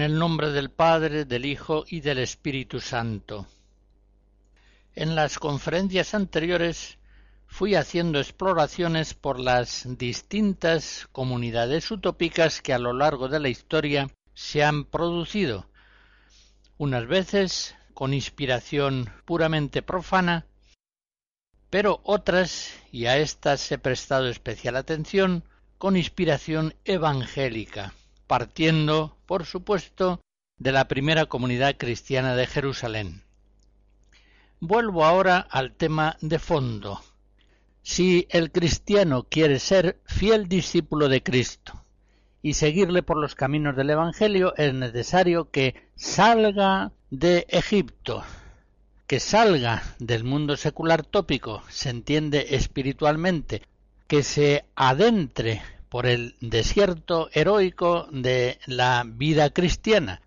En el nombre del Padre, del Hijo y del Espíritu Santo. En las conferencias anteriores fui haciendo exploraciones por las distintas comunidades utópicas que a lo largo de la historia se han producido, unas veces con inspiración puramente profana, pero otras, y a estas he prestado especial atención, con inspiración evangélica partiendo, por supuesto, de la primera comunidad cristiana de Jerusalén. Vuelvo ahora al tema de fondo. Si el cristiano quiere ser fiel discípulo de Cristo y seguirle por los caminos del Evangelio, es necesario que salga de Egipto, que salga del mundo secular tópico, se entiende espiritualmente, que se adentre por el desierto heroico de la vida cristiana,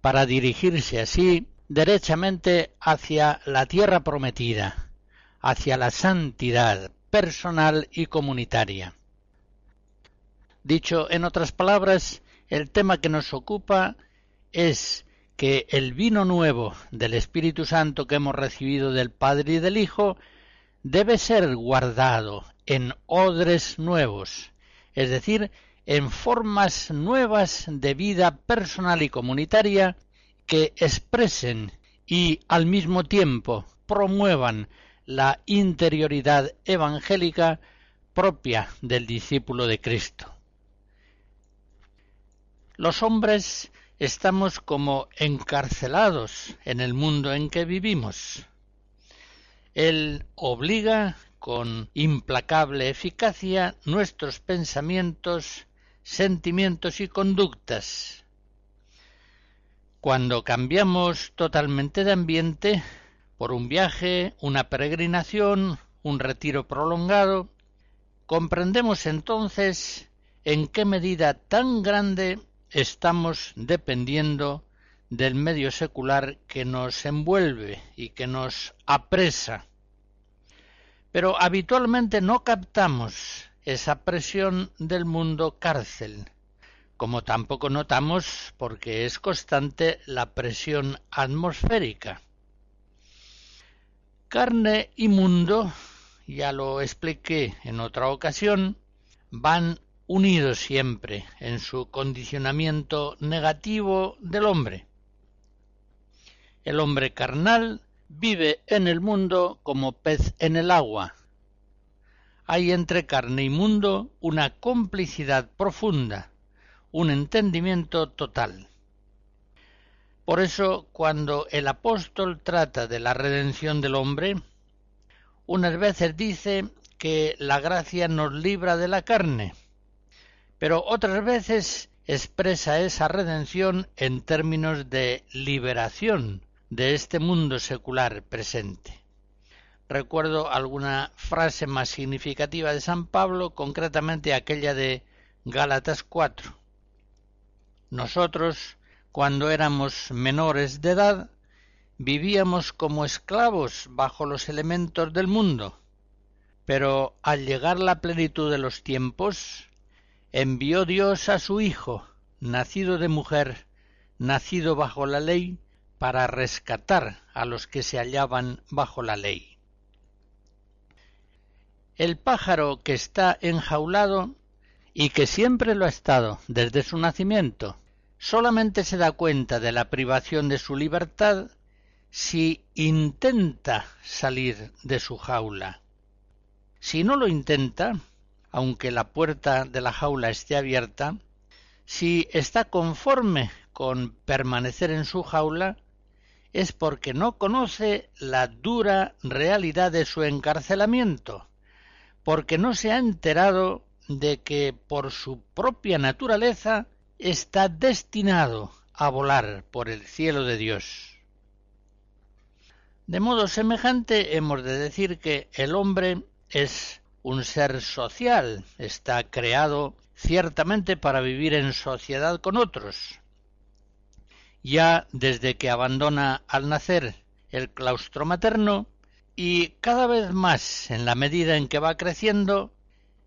para dirigirse así derechamente hacia la tierra prometida, hacia la santidad personal y comunitaria. Dicho en otras palabras, el tema que nos ocupa es que el vino nuevo del Espíritu Santo que hemos recibido del Padre y del Hijo debe ser guardado en odres nuevos, es decir, en formas nuevas de vida personal y comunitaria que expresen y al mismo tiempo promuevan la interioridad evangélica propia del discípulo de Cristo. Los hombres estamos como encarcelados en el mundo en que vivimos. Él obliga con implacable eficacia nuestros pensamientos, sentimientos y conductas. Cuando cambiamos totalmente de ambiente, por un viaje, una peregrinación, un retiro prolongado, comprendemos entonces en qué medida tan grande estamos dependiendo del medio secular que nos envuelve y que nos apresa pero habitualmente no captamos esa presión del mundo cárcel, como tampoco notamos, porque es constante, la presión atmosférica. Carne y mundo, ya lo expliqué en otra ocasión, van unidos siempre en su condicionamiento negativo del hombre. El hombre carnal vive en el mundo como pez en el agua. Hay entre carne y mundo una complicidad profunda, un entendimiento total. Por eso, cuando el apóstol trata de la redención del hombre, unas veces dice que la gracia nos libra de la carne, pero otras veces expresa esa redención en términos de liberación, de este mundo secular presente. Recuerdo alguna frase más significativa de San Pablo, concretamente aquella de Gálatas 4. Nosotros, cuando éramos menores de edad, vivíamos como esclavos bajo los elementos del mundo. Pero al llegar la plenitud de los tiempos, envió Dios a su Hijo, nacido de mujer, nacido bajo la ley, para rescatar a los que se hallaban bajo la ley. El pájaro que está enjaulado y que siempre lo ha estado desde su nacimiento, solamente se da cuenta de la privación de su libertad si intenta salir de su jaula. Si no lo intenta, aunque la puerta de la jaula esté abierta, si está conforme con permanecer en su jaula, es porque no conoce la dura realidad de su encarcelamiento, porque no se ha enterado de que por su propia naturaleza está destinado a volar por el cielo de Dios. De modo semejante hemos de decir que el hombre es un ser social, está creado ciertamente para vivir en sociedad con otros. Ya desde que abandona al nacer el claustro materno y cada vez más en la medida en que va creciendo,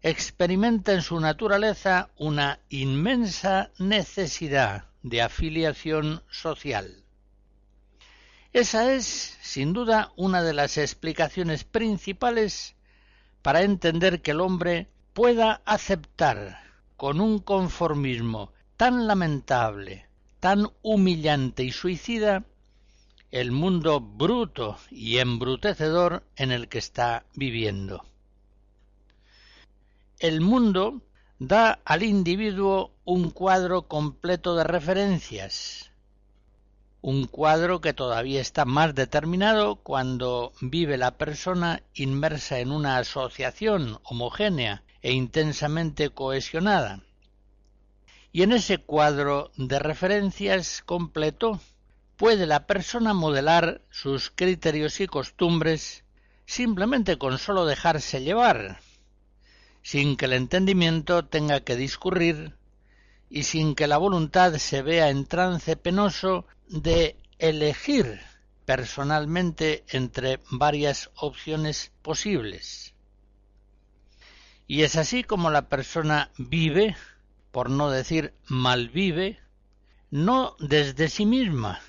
experimenta en su naturaleza una inmensa necesidad de afiliación social. Esa es, sin duda, una de las explicaciones principales para entender que el hombre pueda aceptar con un conformismo tan lamentable, tan humillante y suicida, el mundo bruto y embrutecedor en el que está viviendo. El mundo da al individuo un cuadro completo de referencias, un cuadro que todavía está más determinado cuando vive la persona inmersa en una asociación homogénea e intensamente cohesionada. Y en ese cuadro de referencias completo puede la persona modelar sus criterios y costumbres simplemente con sólo dejarse llevar, sin que el entendimiento tenga que discurrir y sin que la voluntad se vea en trance penoso de elegir personalmente entre varias opciones posibles. Y es así como la persona vive, por no decir malvive, no desde sí misma,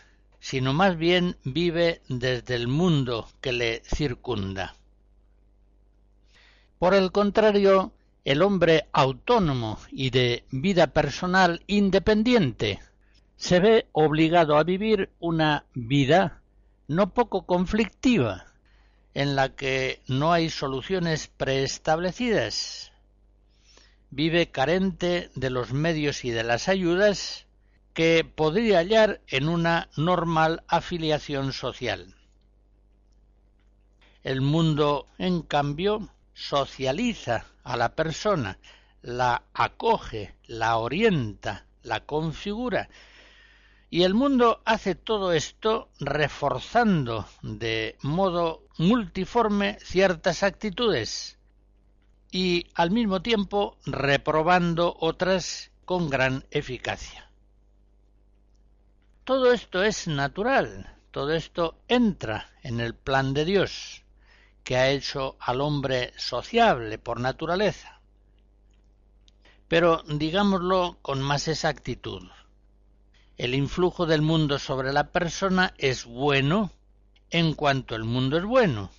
sino más bien vive desde el mundo que le circunda. Por el contrario, el hombre autónomo y de vida personal independiente se ve obligado a vivir una vida no poco conflictiva, en la que no hay soluciones preestablecidas. Vive carente de los medios y de las ayudas que podría hallar en una normal afiliación social. El mundo, en cambio, socializa a la persona, la acoge, la orienta, la configura, y el mundo hace todo esto reforzando de modo multiforme ciertas actitudes y al mismo tiempo reprobando otras con gran eficacia. Todo esto es natural, todo esto entra en el plan de Dios, que ha hecho al hombre sociable por naturaleza. Pero digámoslo con más exactitud. El influjo del mundo sobre la persona es bueno en cuanto el mundo es bueno,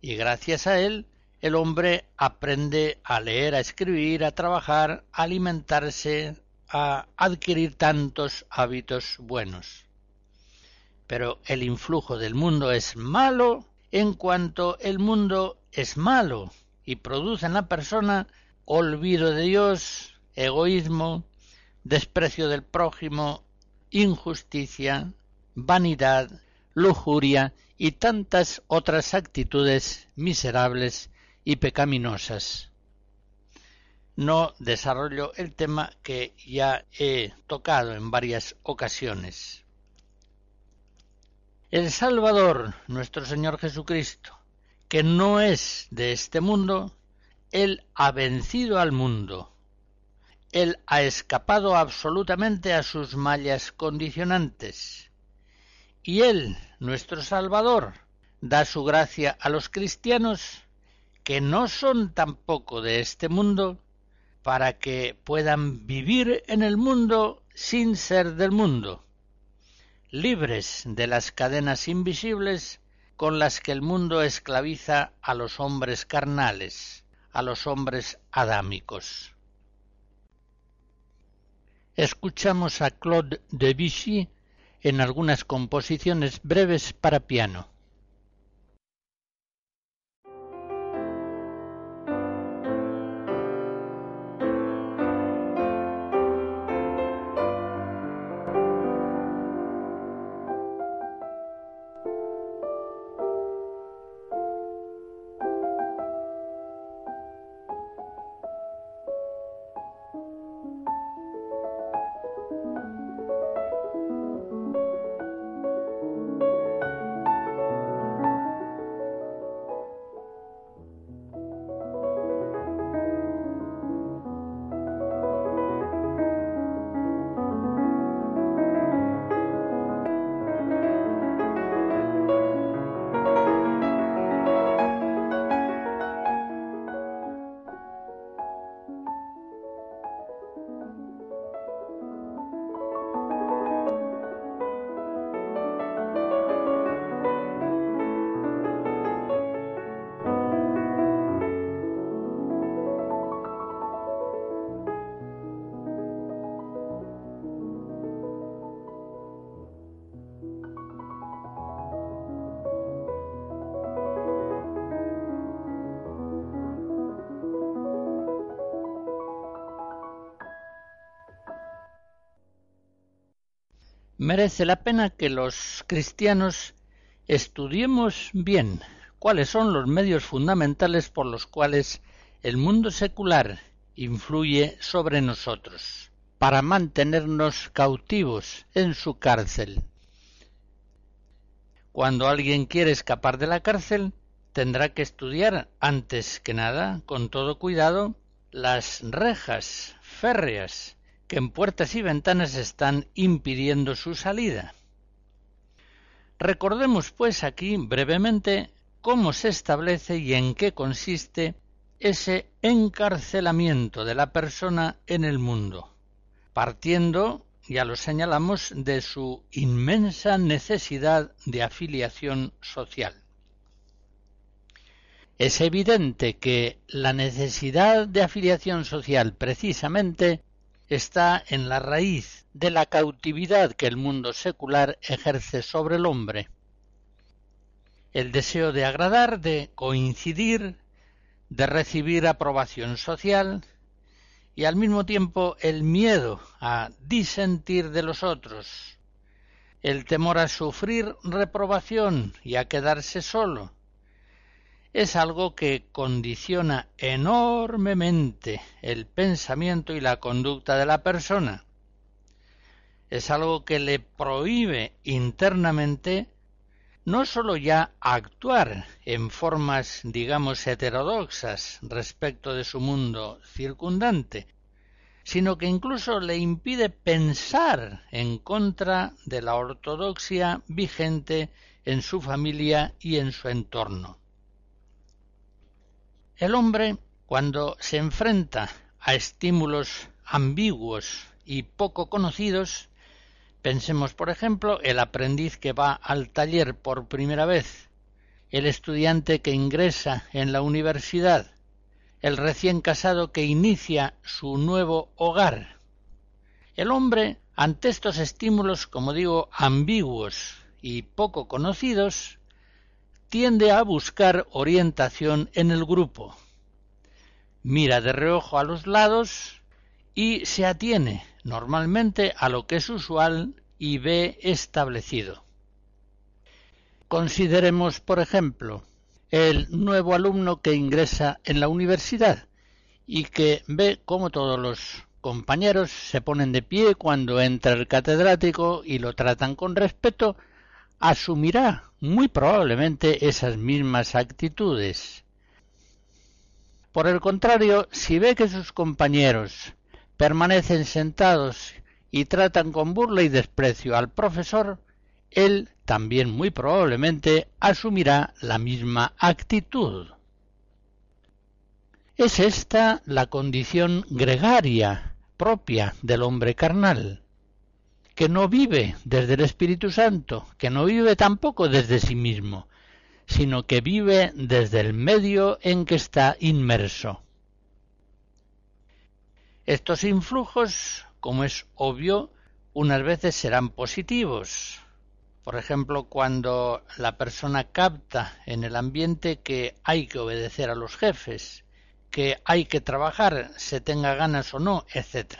y gracias a él el hombre aprende a leer, a escribir, a trabajar, a alimentarse, a adquirir tantos hábitos buenos. Pero el influjo del mundo es malo en cuanto el mundo es malo y produce en la persona olvido de Dios, egoísmo, desprecio del prójimo, injusticia, vanidad, lujuria y tantas otras actitudes miserables y pecaminosas. No desarrollo el tema que ya he tocado en varias ocasiones. El Salvador, nuestro Señor Jesucristo, que no es de este mundo, Él ha vencido al mundo él ha escapado absolutamente a sus mallas condicionantes. Y Él, nuestro Salvador, da su gracia a los cristianos que no son tampoco de este mundo, para que puedan vivir en el mundo sin ser del mundo, libres de las cadenas invisibles con las que el mundo esclaviza a los hombres carnales, a los hombres adámicos. Escuchamos a Claude Debussy en algunas composiciones breves para piano. Merece la pena que los cristianos estudiemos bien cuáles son los medios fundamentales por los cuales el mundo secular influye sobre nosotros, para mantenernos cautivos en su cárcel. Cuando alguien quiere escapar de la cárcel, tendrá que estudiar antes que nada, con todo cuidado, las rejas férreas que en puertas y ventanas están impidiendo su salida. Recordemos, pues, aquí brevemente cómo se establece y en qué consiste ese encarcelamiento de la persona en el mundo, partiendo, ya lo señalamos, de su inmensa necesidad de afiliación social. Es evidente que la necesidad de afiliación social precisamente está en la raíz de la cautividad que el mundo secular ejerce sobre el hombre. El deseo de agradar, de coincidir, de recibir aprobación social y al mismo tiempo el miedo a disentir de los otros, el temor a sufrir reprobación y a quedarse solo, es algo que condiciona enormemente el pensamiento y la conducta de la persona. Es algo que le prohíbe internamente no sólo ya actuar en formas, digamos, heterodoxas respecto de su mundo circundante, sino que incluso le impide pensar en contra de la ortodoxia vigente en su familia y en su entorno. El hombre, cuando se enfrenta a estímulos ambiguos y poco conocidos, pensemos por ejemplo el aprendiz que va al taller por primera vez, el estudiante que ingresa en la universidad, el recién casado que inicia su nuevo hogar. El hombre, ante estos estímulos, como digo, ambiguos y poco conocidos, tiende a buscar orientación en el grupo. Mira de reojo a los lados y se atiene normalmente a lo que es usual y ve establecido. Consideremos, por ejemplo, el nuevo alumno que ingresa en la universidad y que ve cómo todos los compañeros se ponen de pie cuando entra el catedrático y lo tratan con respeto, asumirá muy probablemente esas mismas actitudes. Por el contrario, si ve que sus compañeros permanecen sentados y tratan con burla y desprecio al profesor, él también muy probablemente asumirá la misma actitud. Es esta la condición gregaria propia del hombre carnal, que no vive desde el Espíritu Santo, que no vive tampoco desde sí mismo, sino que vive desde el medio en que está inmerso. Estos influjos, como es obvio, unas veces serán positivos. Por ejemplo, cuando la persona capta en el ambiente que hay que obedecer a los jefes, que hay que trabajar, se tenga ganas o no, etc.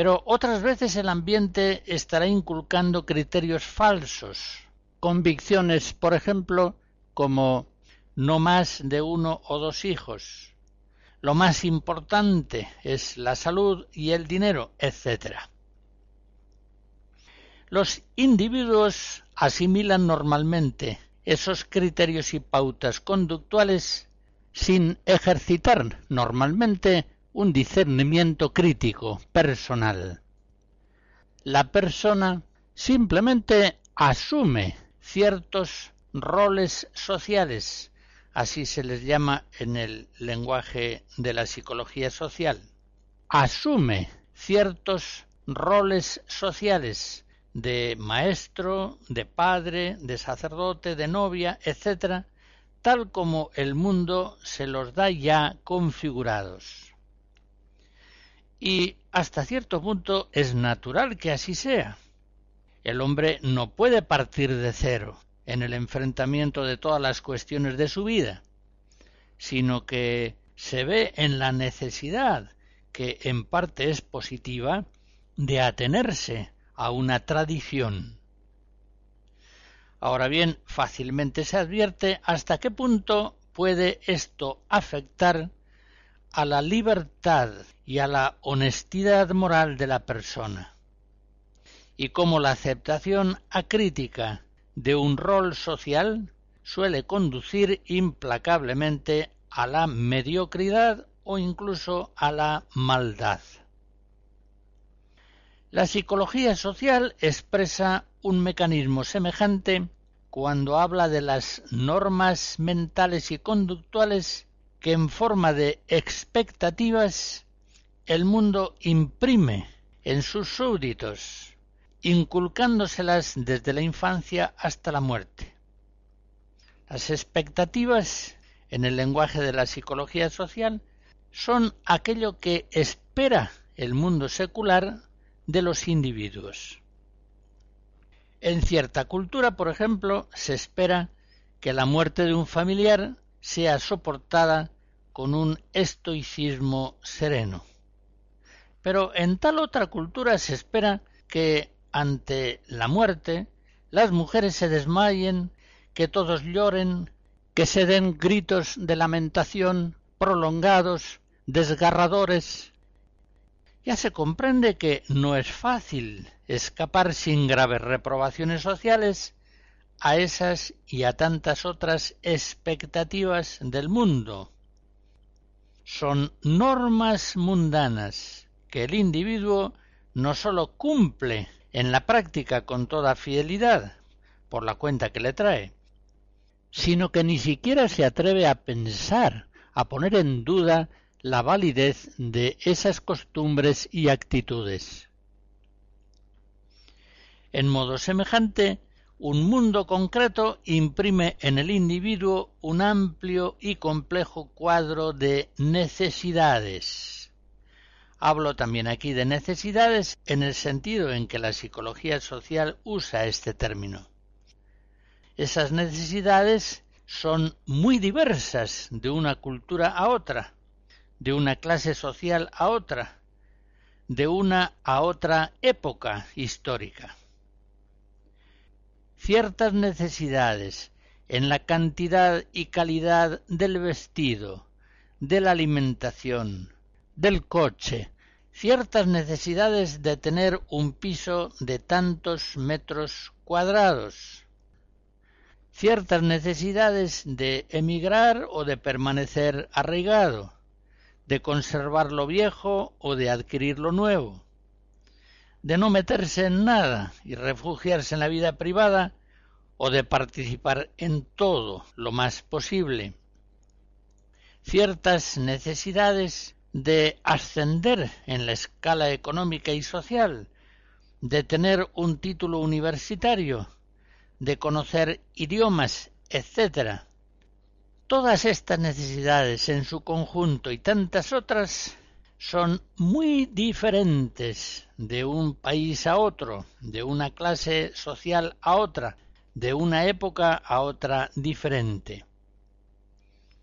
Pero otras veces el ambiente estará inculcando criterios falsos, convicciones, por ejemplo, como no más de uno o dos hijos, lo más importante es la salud y el dinero, etc. Los individuos asimilan normalmente esos criterios y pautas conductuales sin ejercitar normalmente un discernimiento crítico personal. La persona simplemente asume ciertos roles sociales, así se les llama en el lenguaje de la psicología social, asume ciertos roles sociales de maestro, de padre, de sacerdote, de novia, etc., tal como el mundo se los da ya configurados. Y hasta cierto punto es natural que así sea. El hombre no puede partir de cero en el enfrentamiento de todas las cuestiones de su vida, sino que se ve en la necesidad, que en parte es positiva, de atenerse a una tradición. Ahora bien, fácilmente se advierte hasta qué punto puede esto afectar a la libertad y a la honestidad moral de la persona y cómo la aceptación acrítica de un rol social suele conducir implacablemente a la mediocridad o incluso a la maldad. La psicología social expresa un mecanismo semejante cuando habla de las normas mentales y conductuales que en forma de expectativas el mundo imprime en sus súbditos inculcándoselas desde la infancia hasta la muerte. Las expectativas, en el lenguaje de la psicología social, son aquello que espera el mundo secular de los individuos. En cierta cultura, por ejemplo, se espera que la muerte de un familiar sea soportada con un estoicismo sereno. Pero en tal otra cultura se espera que ante la muerte, las mujeres se desmayen, que todos lloren, que se den gritos de lamentación prolongados, desgarradores. Ya se comprende que no es fácil escapar sin graves reprobaciones sociales a esas y a tantas otras expectativas del mundo. Son normas mundanas que el individuo no sólo cumple en la práctica con toda fidelidad, por la cuenta que le trae, sino que ni siquiera se atreve a pensar, a poner en duda la validez de esas costumbres y actitudes. En modo semejante, un mundo concreto imprime en el individuo un amplio y complejo cuadro de necesidades Hablo también aquí de necesidades en el sentido en que la psicología social usa este término. Esas necesidades son muy diversas de una cultura a otra, de una clase social a otra, de una a otra época histórica. Ciertas necesidades en la cantidad y calidad del vestido, de la alimentación, del coche, ciertas necesidades de tener un piso de tantos metros cuadrados, ciertas necesidades de emigrar o de permanecer arraigado, de conservar lo viejo o de adquirir lo nuevo, de no meterse en nada y refugiarse en la vida privada o de participar en todo lo más posible, ciertas necesidades de ascender en la escala económica y social, de tener un título universitario, de conocer idiomas, etc. Todas estas necesidades en su conjunto y tantas otras son muy diferentes de un país a otro, de una clase social a otra, de una época a otra diferente.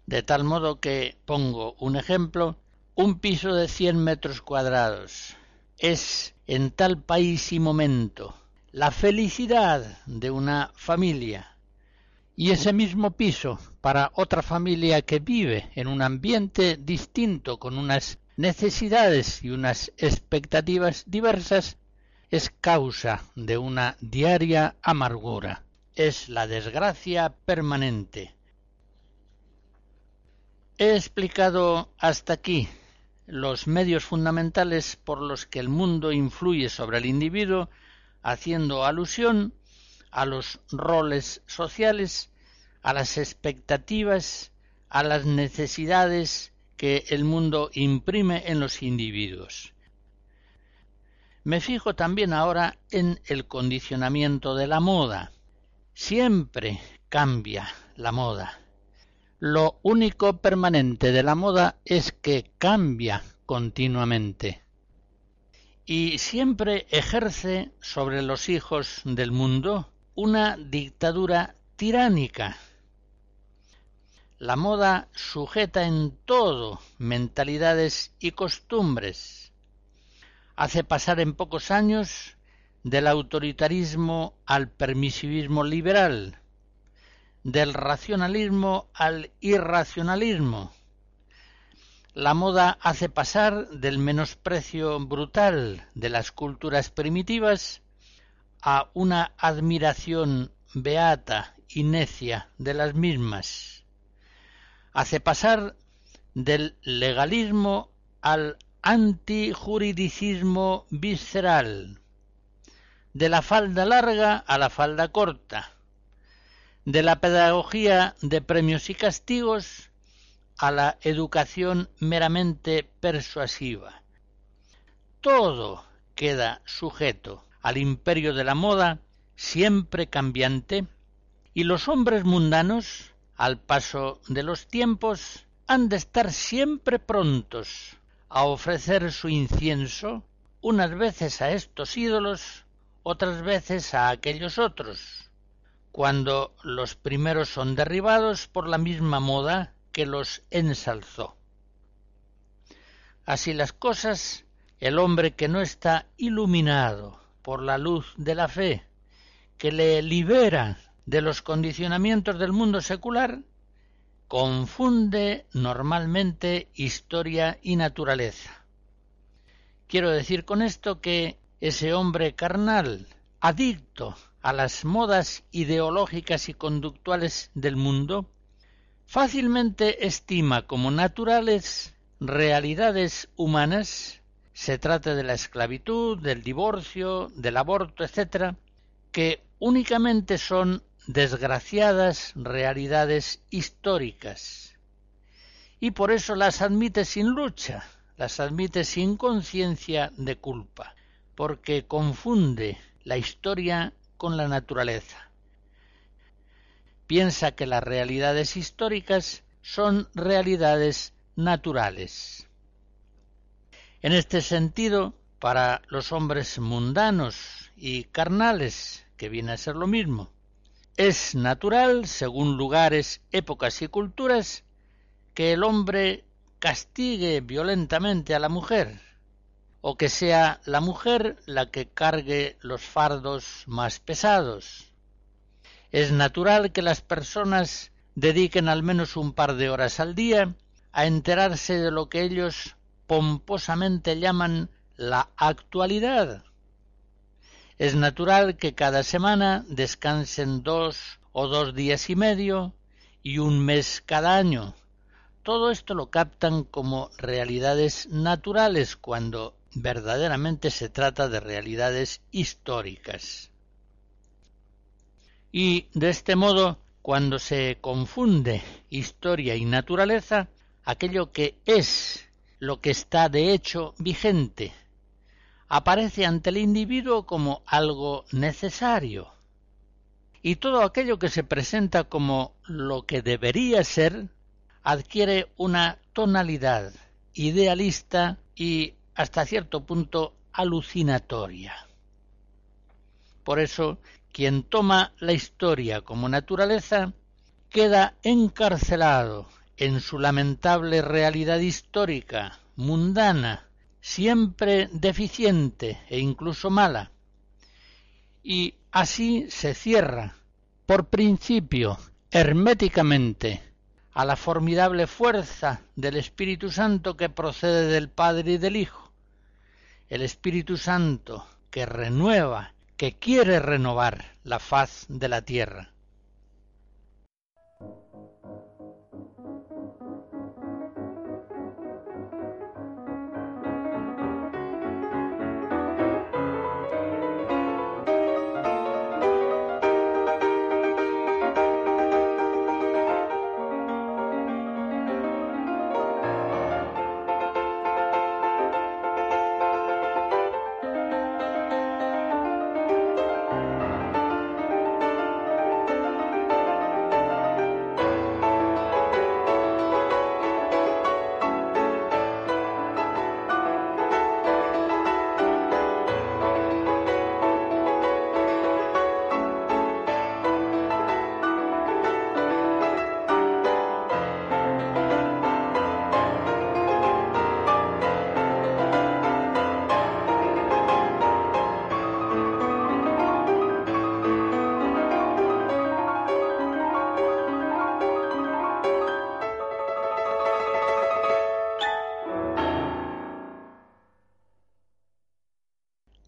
De tal modo que, pongo un ejemplo, un piso de 100 metros cuadrados. Es en tal país y momento la felicidad de una familia. Y ese mismo piso para otra familia que vive en un ambiente distinto con unas necesidades y unas expectativas diversas es causa de una diaria amargura, es la desgracia permanente. He explicado hasta aquí los medios fundamentales por los que el mundo influye sobre el individuo, haciendo alusión a los roles sociales, a las expectativas, a las necesidades que el mundo imprime en los individuos. Me fijo también ahora en el condicionamiento de la moda. Siempre cambia la moda. Lo único permanente de la moda es que cambia continuamente. Y siempre ejerce sobre los hijos del mundo una dictadura tiránica. La moda sujeta en todo mentalidades y costumbres. Hace pasar en pocos años del autoritarismo al permisivismo liberal, del racionalismo al irracionalismo. La moda hace pasar del menosprecio brutal de las culturas primitivas a una admiración beata y necia de las mismas hace pasar del legalismo al antijuridicismo visceral, de la falda larga a la falda corta, de la pedagogía de premios y castigos a la educación meramente persuasiva. Todo queda sujeto al imperio de la moda, siempre cambiante, y los hombres mundanos al paso de los tiempos, han de estar siempre prontos a ofrecer su incienso, unas veces a estos ídolos, otras veces a aquellos otros, cuando los primeros son derribados por la misma moda que los ensalzó. Así las cosas, el hombre que no está iluminado por la luz de la fe, que le libera de los condicionamientos del mundo secular, confunde normalmente historia y naturaleza. Quiero decir con esto que ese hombre carnal, adicto a las modas ideológicas y conductuales del mundo, fácilmente estima como naturales realidades humanas, se trata de la esclavitud, del divorcio, del aborto, etc., que únicamente son desgraciadas realidades históricas y por eso las admite sin lucha, las admite sin conciencia de culpa, porque confunde la historia con la naturaleza. Piensa que las realidades históricas son realidades naturales. En este sentido, para los hombres mundanos y carnales, que viene a ser lo mismo, es natural, según lugares, épocas y culturas, que el hombre castigue violentamente a la mujer, o que sea la mujer la que cargue los fardos más pesados. Es natural que las personas dediquen al menos un par de horas al día a enterarse de lo que ellos pomposamente llaman la actualidad, es natural que cada semana descansen dos o dos días y medio y un mes cada año. Todo esto lo captan como realidades naturales cuando verdaderamente se trata de realidades históricas. Y de este modo, cuando se confunde historia y naturaleza, aquello que es lo que está de hecho vigente, aparece ante el individuo como algo necesario. Y todo aquello que se presenta como lo que debería ser adquiere una tonalidad idealista y hasta cierto punto alucinatoria. Por eso, quien toma la historia como naturaleza queda encarcelado en su lamentable realidad histórica, mundana, siempre deficiente e incluso mala. Y así se cierra, por principio, herméticamente, a la formidable fuerza del Espíritu Santo que procede del Padre y del Hijo. El Espíritu Santo que renueva, que quiere renovar la faz de la tierra.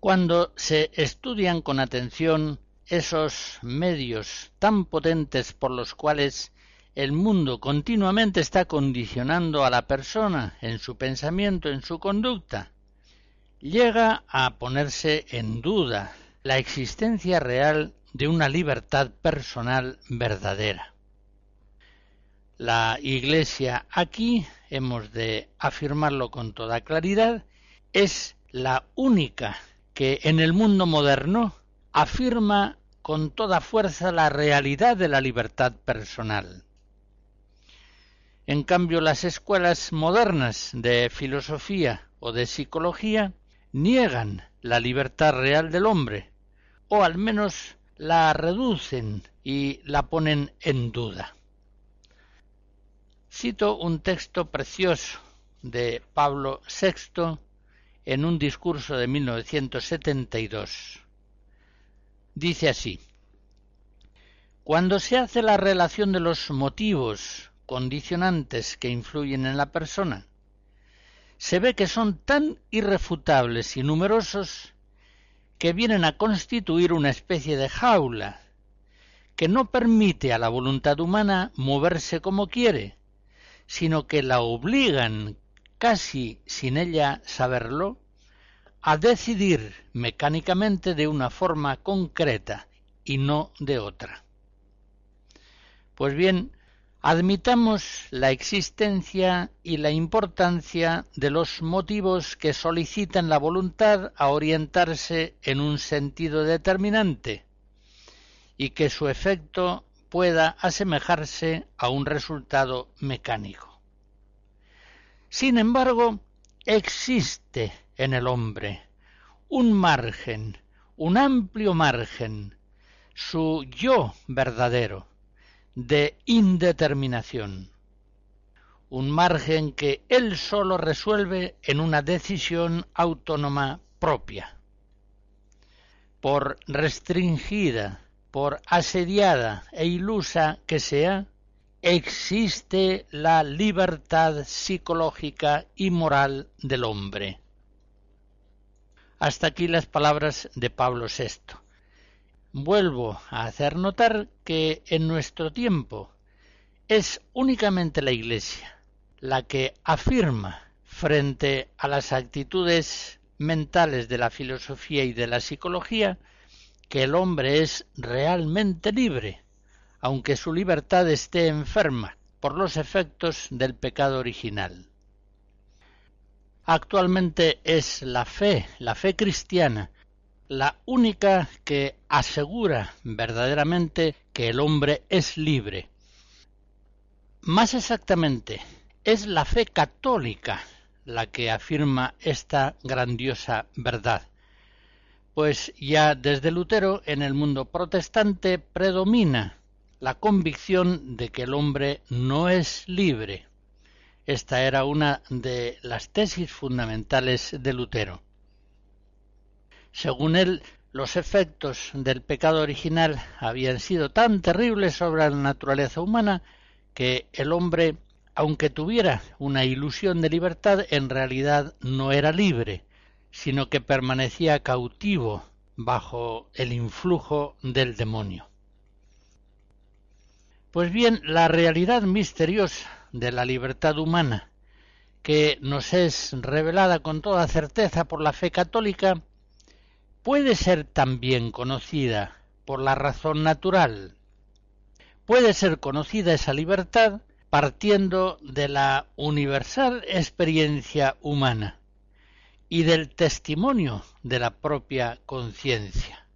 Cuando se estudian con atención esos medios tan potentes por los cuales el mundo continuamente está condicionando a la persona en su pensamiento, en su conducta, llega a ponerse en duda la existencia real de una libertad personal verdadera. La Iglesia aquí, hemos de afirmarlo con toda claridad, es la única que en el mundo moderno afirma con toda fuerza la realidad de la libertad personal. En cambio, las escuelas modernas de filosofía o de psicología niegan la libertad real del hombre, o al menos la reducen y la ponen en duda. Cito un texto precioso de Pablo VI en un discurso de 1972. Dice así, Cuando se hace la relación de los motivos condicionantes que influyen en la persona, se ve que son tan irrefutables y numerosos que vienen a constituir una especie de jaula que no permite a la voluntad humana moverse como quiere, sino que la obligan casi sin ella saberlo, a decidir mecánicamente de una forma concreta y no de otra. Pues bien, admitamos la existencia y la importancia de los motivos que solicitan la voluntad a orientarse en un sentido determinante y que su efecto pueda asemejarse a un resultado mecánico. Sin embargo, existe en el hombre un margen, un amplio margen, su yo verdadero, de indeterminación. Un margen que él solo resuelve en una decisión autónoma propia. Por restringida, por asediada e ilusa que sea, existe la libertad psicológica y moral del hombre. Hasta aquí las palabras de Pablo VI. Vuelvo a hacer notar que en nuestro tiempo es únicamente la Iglesia la que afirma frente a las actitudes mentales de la filosofía y de la psicología que el hombre es realmente libre aunque su libertad esté enferma, por los efectos del pecado original. Actualmente es la fe, la fe cristiana, la única que asegura verdaderamente que el hombre es libre. Más exactamente, es la fe católica la que afirma esta grandiosa verdad. Pues ya desde Lutero en el mundo protestante predomina la convicción de que el hombre no es libre. Esta era una de las tesis fundamentales de Lutero. Según él, los efectos del pecado original habían sido tan terribles sobre la naturaleza humana que el hombre, aunque tuviera una ilusión de libertad, en realidad no era libre, sino que permanecía cautivo bajo el influjo del demonio. Pues bien, la realidad misteriosa de la libertad humana, que nos es revelada con toda certeza por la fe católica, puede ser también conocida por la razón natural. Puede ser conocida esa libertad partiendo de la universal experiencia humana y del testimonio de la propia conciencia.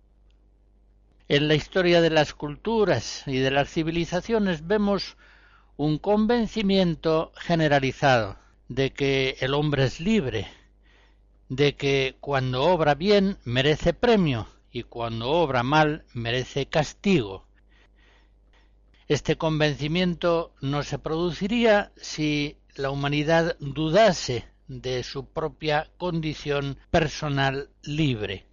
En la historia de las culturas y de las civilizaciones vemos un convencimiento generalizado de que el hombre es libre, de que cuando obra bien merece premio y cuando obra mal merece castigo. Este convencimiento no se produciría si la humanidad dudase de su propia condición personal libre.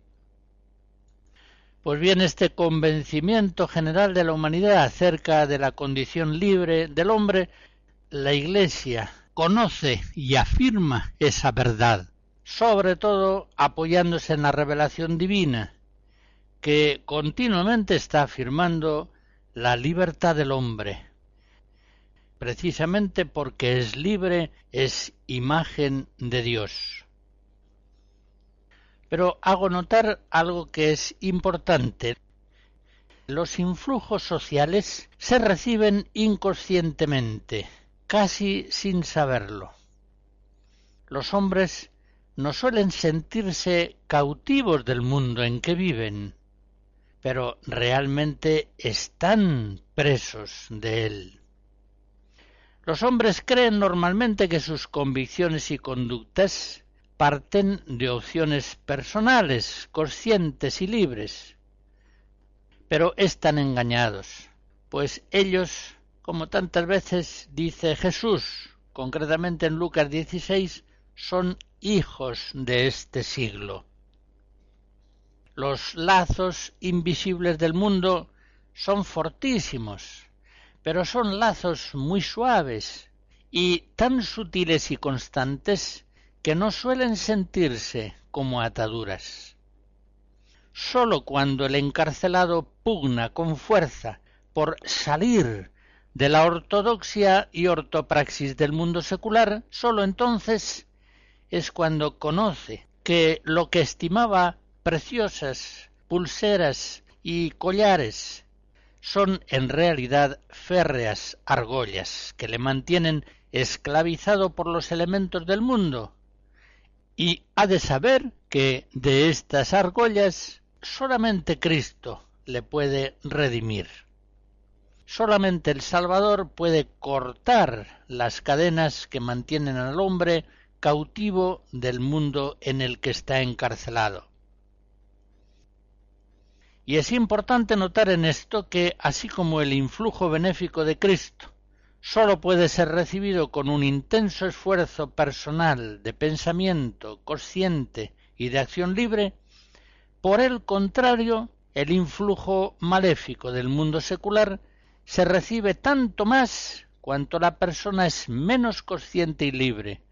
Pues bien, este convencimiento general de la humanidad acerca de la condición libre del hombre, la Iglesia conoce y afirma esa verdad, sobre todo apoyándose en la revelación divina, que continuamente está afirmando la libertad del hombre. Precisamente porque es libre, es imagen de Dios. Pero hago notar algo que es importante. Los influjos sociales se reciben inconscientemente, casi sin saberlo. Los hombres no suelen sentirse cautivos del mundo en que viven, pero realmente están presos de él. Los hombres creen normalmente que sus convicciones y conductas parten de opciones personales, conscientes y libres. Pero están engañados, pues ellos, como tantas veces dice Jesús, concretamente en Lucas 16, son hijos de este siglo. Los lazos invisibles del mundo son fortísimos, pero son lazos muy suaves y tan sutiles y constantes que no suelen sentirse como ataduras. Sólo cuando el encarcelado pugna con fuerza por salir de la ortodoxia y ortopraxis del mundo secular, sólo entonces es cuando conoce que lo que estimaba preciosas pulseras y collares son en realidad férreas argollas que le mantienen esclavizado por los elementos del mundo y ha de saber que de estas argollas solamente Cristo le puede redimir. Solamente el Salvador puede cortar las cadenas que mantienen al hombre cautivo del mundo en el que está encarcelado. Y es importante notar en esto que, así como el influjo benéfico de Cristo sólo puede ser recibido con un intenso esfuerzo personal de pensamiento consciente y de acción libre, por el contrario, el influjo maléfico del mundo secular se recibe tanto más cuanto la persona es menos consciente y libre,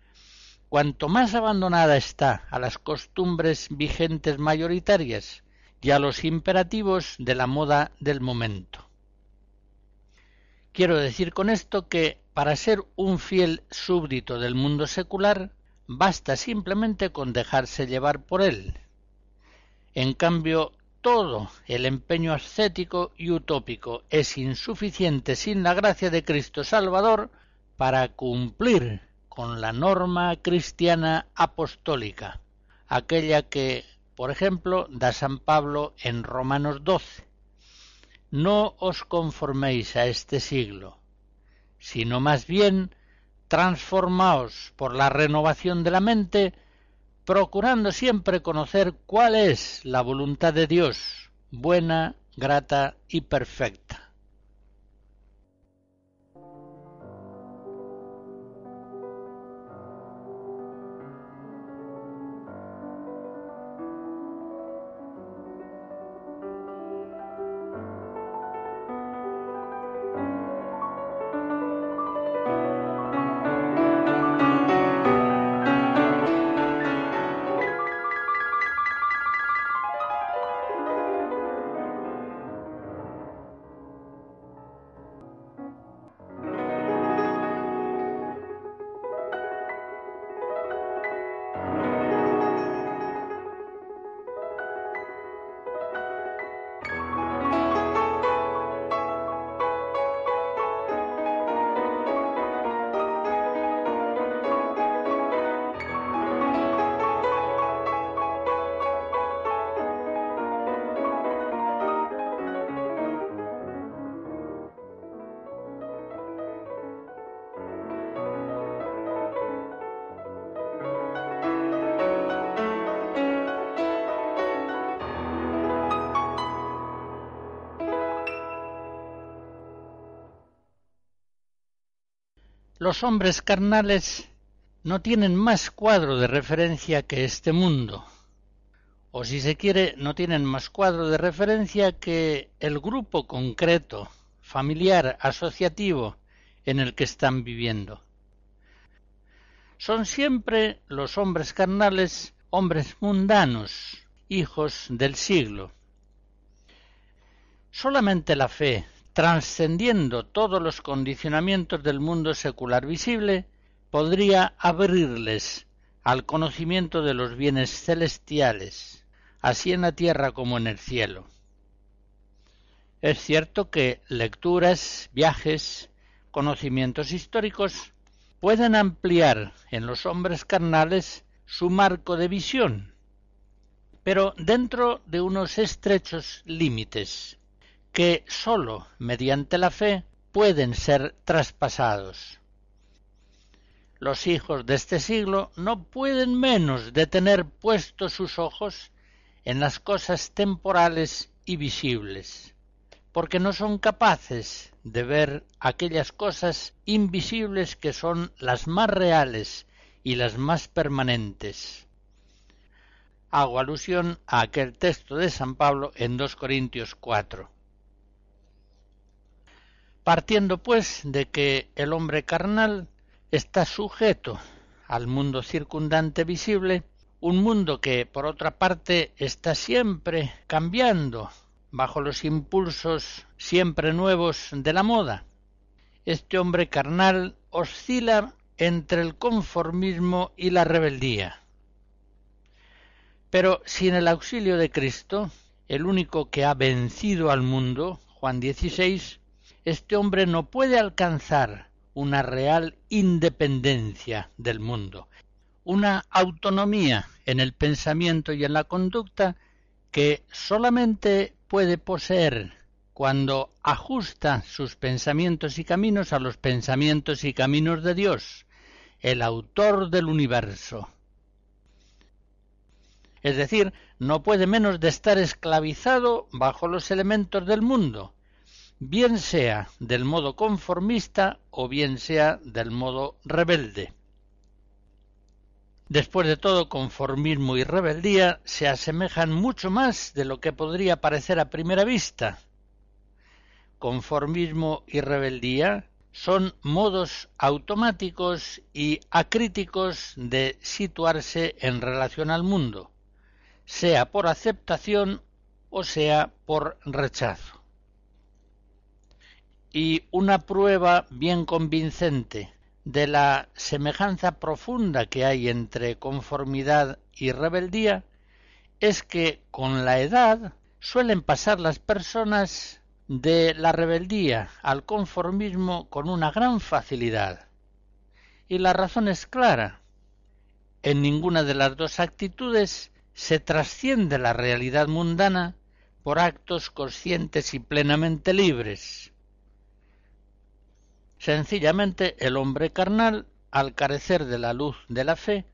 cuanto más abandonada está a las costumbres vigentes mayoritarias y a los imperativos de la moda del momento. Quiero decir con esto que para ser un fiel súbdito del mundo secular basta simplemente con dejarse llevar por él. En cambio, todo el empeño ascético y utópico es insuficiente sin la gracia de Cristo Salvador para cumplir con la norma cristiana apostólica, aquella que, por ejemplo, da San Pablo en Romanos 12. No os conforméis a este siglo, sino más bien transformaos por la renovación de la mente, procurando siempre conocer cuál es la voluntad de Dios, buena, grata y perfecta. Los hombres carnales no tienen más cuadro de referencia que este mundo, o si se quiere, no tienen más cuadro de referencia que el grupo concreto, familiar, asociativo en el que están viviendo. Son siempre los hombres carnales hombres mundanos, hijos del siglo. Solamente la fe, trascendiendo todos los condicionamientos del mundo secular visible, podría abrirles al conocimiento de los bienes celestiales, así en la tierra como en el cielo. Es cierto que lecturas, viajes, conocimientos históricos pueden ampliar en los hombres carnales su marco de visión, pero dentro de unos estrechos límites que sólo mediante la fe pueden ser traspasados. Los hijos de este siglo no pueden menos de tener puestos sus ojos en las cosas temporales y visibles, porque no son capaces de ver aquellas cosas invisibles que son las más reales y las más permanentes. Hago alusión a aquel texto de San Pablo en 2 Corintios 4. Partiendo pues de que el hombre carnal está sujeto al mundo circundante visible, un mundo que por otra parte está siempre cambiando bajo los impulsos siempre nuevos de la moda. Este hombre carnal oscila entre el conformismo y la rebeldía. Pero sin el auxilio de Cristo, el único que ha vencido al mundo, Juan 16, este hombre no puede alcanzar una real independencia del mundo, una autonomía en el pensamiento y en la conducta que solamente puede poseer cuando ajusta sus pensamientos y caminos a los pensamientos y caminos de Dios, el autor del universo. Es decir, no puede menos de estar esclavizado bajo los elementos del mundo, bien sea del modo conformista o bien sea del modo rebelde. Después de todo, conformismo y rebeldía se asemejan mucho más de lo que podría parecer a primera vista. Conformismo y rebeldía son modos automáticos y acríticos de situarse en relación al mundo, sea por aceptación o sea por rechazo y una prueba bien convincente de la semejanza profunda que hay entre conformidad y rebeldía es que con la edad suelen pasar las personas de la rebeldía al conformismo con una gran facilidad. Y la razón es clara. En ninguna de las dos actitudes se trasciende la realidad mundana por actos conscientes y plenamente libres. Sencillamente el hombre carnal, al carecer de la luz de la fe,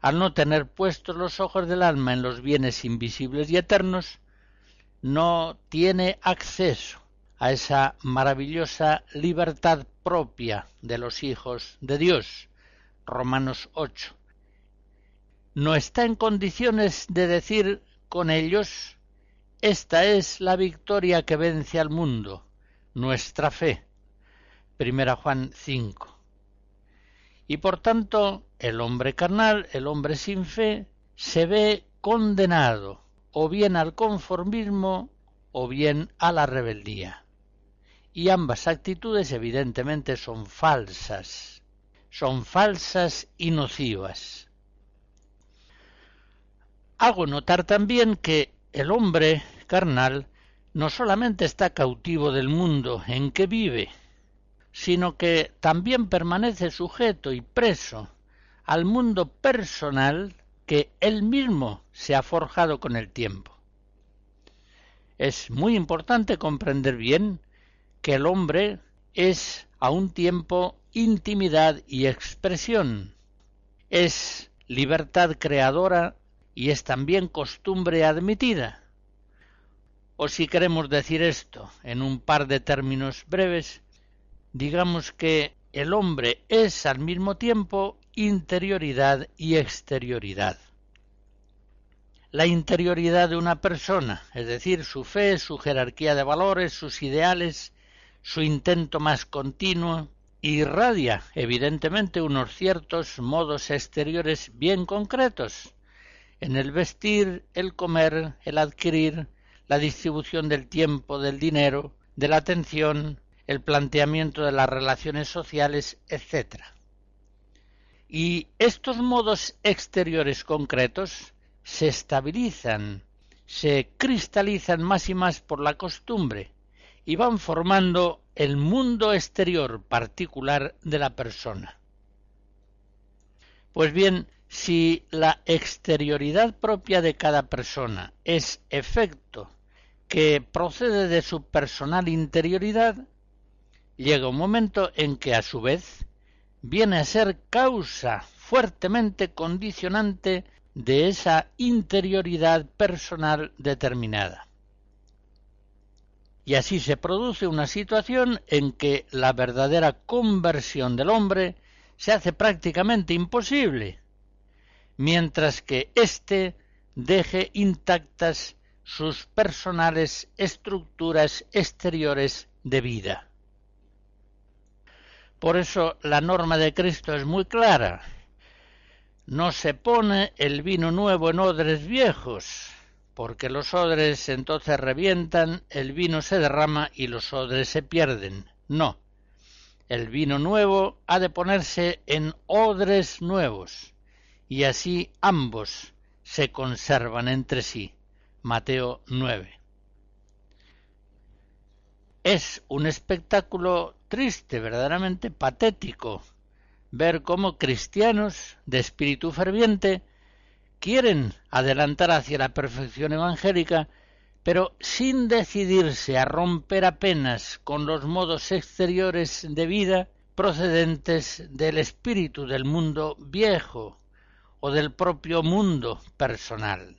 al no tener puestos los ojos del alma en los bienes invisibles y eternos, no tiene acceso a esa maravillosa libertad propia de los hijos de Dios. Romanos 8. No está en condiciones de decir con ellos, esta es la victoria que vence al mundo, nuestra fe. Primera Juan 5. Y por tanto, el hombre carnal, el hombre sin fe, se ve condenado o bien al conformismo o bien a la rebeldía. Y ambas actitudes evidentemente son falsas, son falsas y nocivas. Hago notar también que el hombre carnal no solamente está cautivo del mundo en que vive, sino que también permanece sujeto y preso al mundo personal que él mismo se ha forjado con el tiempo. Es muy importante comprender bien que el hombre es a un tiempo intimidad y expresión, es libertad creadora y es también costumbre admitida. O si queremos decir esto en un par de términos breves, digamos que el hombre es al mismo tiempo interioridad y exterioridad. La interioridad de una persona, es decir, su fe, su jerarquía de valores, sus ideales, su intento más continuo, irradia evidentemente unos ciertos modos exteriores bien concretos en el vestir, el comer, el adquirir, la distribución del tiempo, del dinero, de la atención, el planteamiento de las relaciones sociales, etc. Y estos modos exteriores concretos se estabilizan, se cristalizan más y más por la costumbre y van formando el mundo exterior particular de la persona. Pues bien, si la exterioridad propia de cada persona es efecto que procede de su personal interioridad, llega un momento en que a su vez viene a ser causa fuertemente condicionante de esa interioridad personal determinada. Y así se produce una situación en que la verdadera conversión del hombre se hace prácticamente imposible, mientras que éste deje intactas sus personales estructuras exteriores de vida. Por eso la norma de Cristo es muy clara. No se pone el vino nuevo en odres viejos, porque los odres entonces revientan, el vino se derrama y los odres se pierden. No. El vino nuevo ha de ponerse en odres nuevos, y así ambos se conservan entre sí. Mateo 9. Es un espectáculo triste, verdaderamente patético, ver cómo cristianos de espíritu ferviente quieren adelantar hacia la perfección evangélica, pero sin decidirse a romper apenas con los modos exteriores de vida procedentes del espíritu del mundo viejo o del propio mundo personal.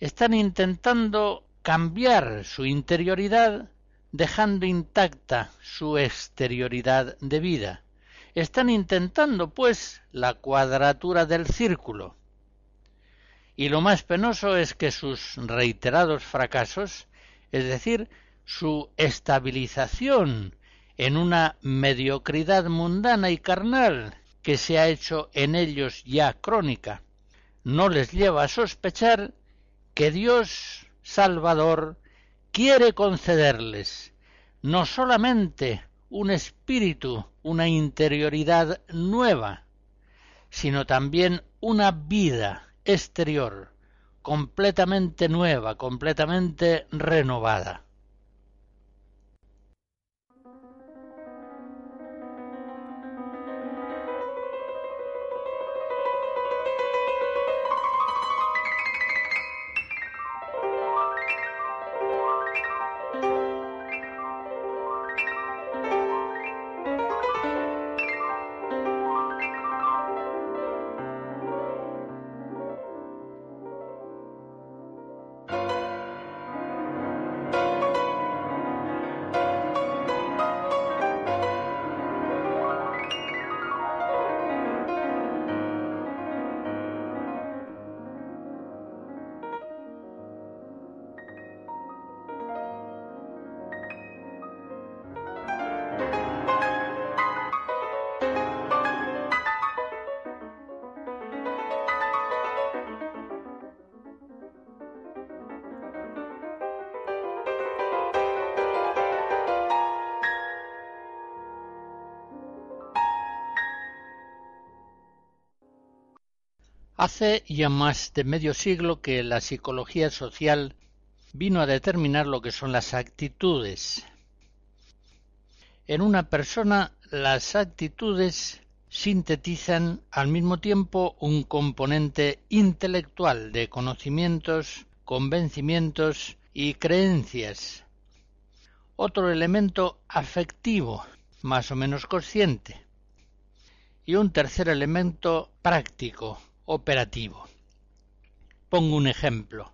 Están intentando cambiar su interioridad dejando intacta su exterioridad de vida. Están intentando, pues, la cuadratura del círculo. Y lo más penoso es que sus reiterados fracasos, es decir, su estabilización en una mediocridad mundana y carnal que se ha hecho en ellos ya crónica, no les lleva a sospechar que Dios Salvador quiere concederles no solamente un espíritu, una interioridad nueva, sino también una vida exterior completamente nueva, completamente renovada. Hace ya más de medio siglo que la psicología social vino a determinar lo que son las actitudes. En una persona las actitudes sintetizan al mismo tiempo un componente intelectual de conocimientos, convencimientos y creencias, otro elemento afectivo, más o menos consciente, y un tercer elemento práctico, operativo. Pongo un ejemplo.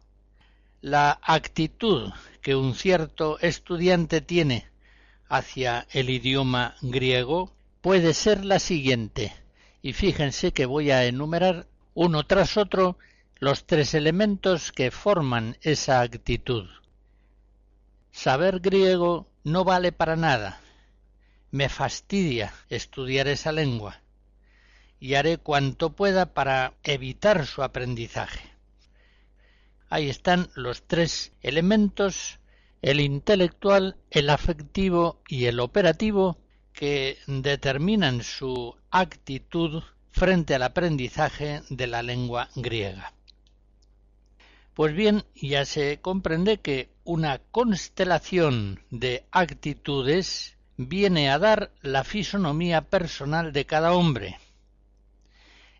La actitud que un cierto estudiante tiene hacia el idioma griego puede ser la siguiente, y fíjense que voy a enumerar uno tras otro los tres elementos que forman esa actitud. Saber griego no vale para nada. Me fastidia estudiar esa lengua y haré cuanto pueda para evitar su aprendizaje. Ahí están los tres elementos, el intelectual, el afectivo y el operativo, que determinan su actitud frente al aprendizaje de la lengua griega. Pues bien, ya se comprende que una constelación de actitudes viene a dar la fisonomía personal de cada hombre,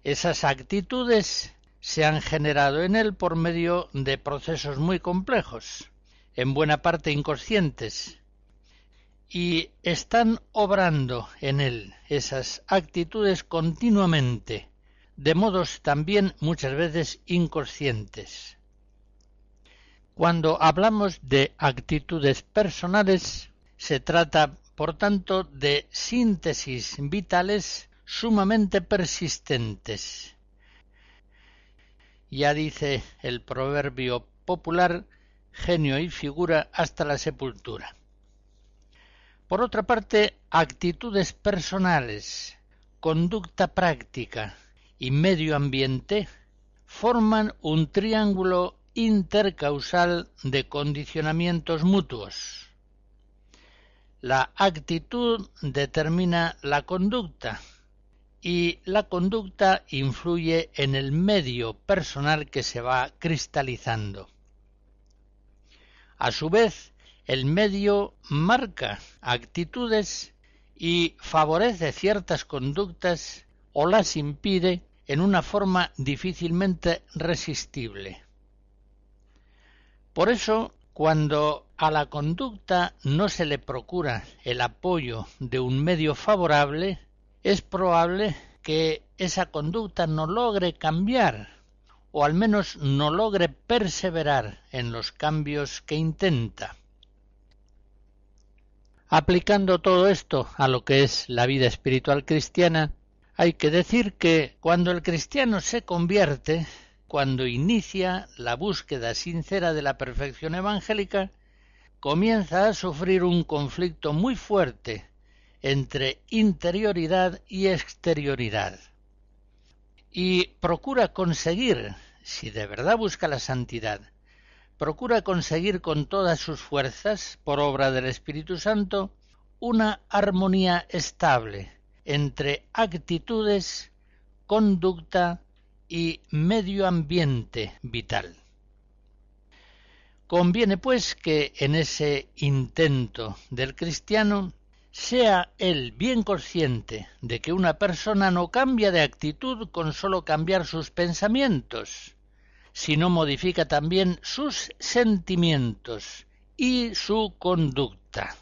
esas actitudes se han generado en él por medio de procesos muy complejos, en buena parte inconscientes, y están obrando en él esas actitudes continuamente, de modos también muchas veces inconscientes. Cuando hablamos de actitudes personales, se trata, por tanto, de síntesis vitales sumamente persistentes. Ya dice el proverbio popular, genio y figura hasta la sepultura. Por otra parte, actitudes personales, conducta práctica y medio ambiente forman un triángulo intercausal de condicionamientos mutuos. La actitud determina la conducta y la conducta influye en el medio personal que se va cristalizando. A su vez, el medio marca actitudes y favorece ciertas conductas o las impide en una forma difícilmente resistible. Por eso, cuando a la conducta no se le procura el apoyo de un medio favorable, es probable que esa conducta no logre cambiar o al menos no logre perseverar en los cambios que intenta. Aplicando todo esto a lo que es la vida espiritual cristiana, hay que decir que cuando el cristiano se convierte, cuando inicia la búsqueda sincera de la perfección evangélica, comienza a sufrir un conflicto muy fuerte entre interioridad y exterioridad. Y procura conseguir, si de verdad busca la santidad, procura conseguir con todas sus fuerzas, por obra del Espíritu Santo, una armonía estable entre actitudes, conducta y medio ambiente vital. Conviene, pues, que en ese intento del cristiano sea él bien consciente de que una persona no cambia de actitud con solo cambiar sus pensamientos, sino modifica también sus sentimientos y su conducta.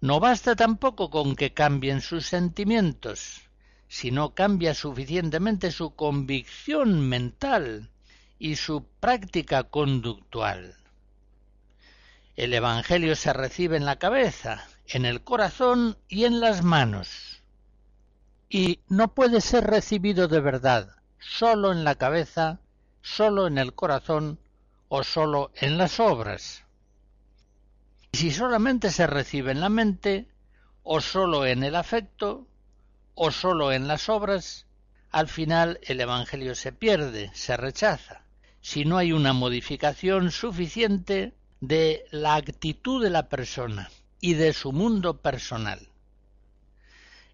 No basta tampoco con que cambien sus sentimientos, sino cambia suficientemente su convicción mental y su práctica conductual. El Evangelio se recibe en la cabeza, en el corazón y en las manos. Y no puede ser recibido de verdad sólo en la cabeza, sólo en el corazón o sólo en las obras. Y si solamente se recibe en la mente, o sólo en el afecto, o sólo en las obras, al final el Evangelio se pierde, se rechaza, si no hay una modificación suficiente de la actitud de la persona y de su mundo personal.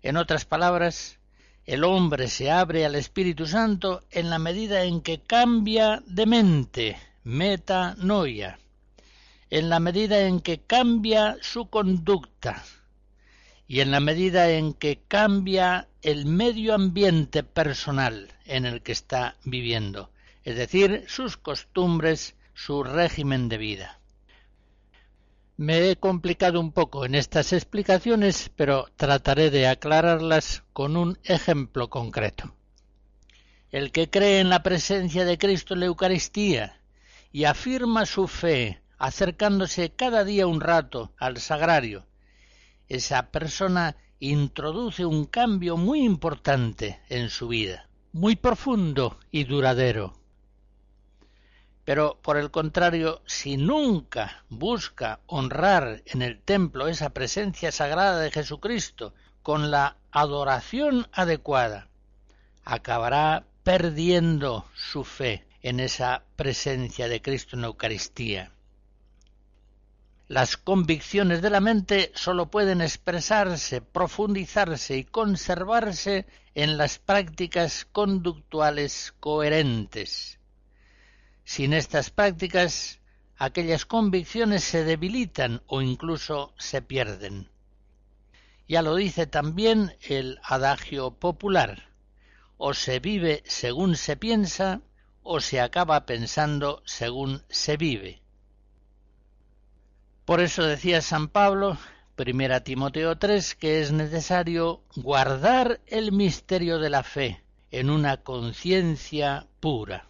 En otras palabras, El hombre se abre al Espíritu Santo en la medida en que cambia de mente, metanoia, en la medida en que cambia su conducta y en la medida en que cambia el medio ambiente personal en el que está viviendo, es decir, sus costumbres, su régimen de vida. Me he complicado un poco en estas explicaciones, pero trataré de aclararlas con un ejemplo concreto. El que cree en la presencia de Cristo en la Eucaristía y afirma su fe acercándose cada día un rato al sagrario, esa persona introduce un cambio muy importante en su vida, muy profundo y duradero. Pero, por el contrario, si nunca busca honrar en el templo esa presencia sagrada de Jesucristo con la adoración adecuada, acabará perdiendo su fe en esa presencia de Cristo en Eucaristía. Las convicciones de la mente sólo pueden expresarse, profundizarse y conservarse en las prácticas conductuales coherentes, sin estas prácticas, aquellas convicciones se debilitan o incluso se pierden. Ya lo dice también el adagio popular, o se vive según se piensa, o se acaba pensando según se vive. Por eso decía San Pablo, 1 Timoteo 3, que es necesario guardar el misterio de la fe en una conciencia pura.